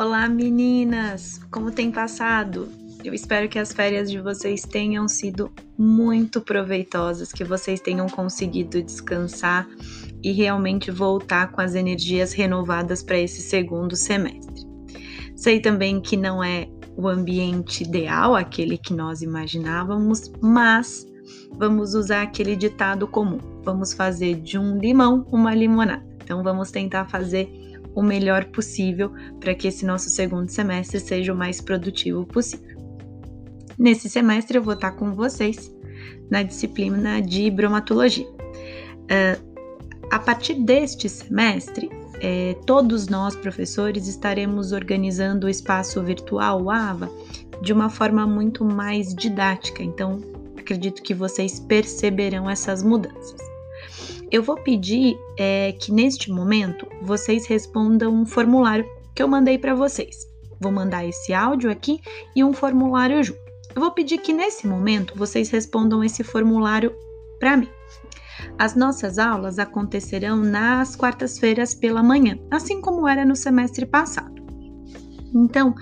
Olá meninas, como tem passado? Eu espero que as férias de vocês tenham sido muito proveitosas, que vocês tenham conseguido descansar e realmente voltar com as energias renovadas para esse segundo semestre. Sei também que não é o ambiente ideal, aquele que nós imaginávamos, mas vamos usar aquele ditado comum: vamos fazer de um limão uma limonada. Então vamos tentar fazer o melhor possível para que esse nosso segundo semestre seja o mais produtivo possível. Nesse semestre eu vou estar com vocês na disciplina de bromatologia. Uh, a partir deste semestre, é, todos nós, professores, estaremos organizando o espaço virtual AVA de uma forma muito mais didática, então acredito que vocês perceberão essas mudanças. Eu vou pedir é, que neste momento vocês respondam um formulário que eu mandei para vocês. Vou mandar esse áudio aqui e um formulário junto. Eu vou pedir que nesse momento vocês respondam esse formulário para mim. As nossas aulas acontecerão nas quartas-feiras pela manhã, assim como era no semestre passado. Então,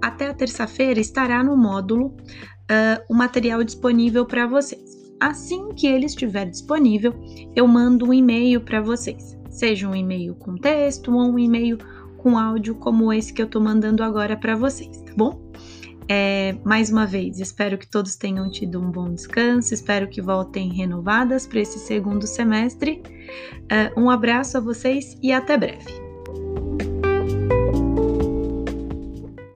até a terça-feira estará no módulo uh, o material disponível para vocês. Assim que ele estiver disponível, eu mando um e-mail para vocês, seja um e-mail com texto ou um e-mail com áudio como esse que eu estou mandando agora para vocês, tá bom? É, mais uma vez, espero que todos tenham tido um bom descanso, espero que voltem renovadas para esse segundo semestre. Uh, um abraço a vocês e até breve.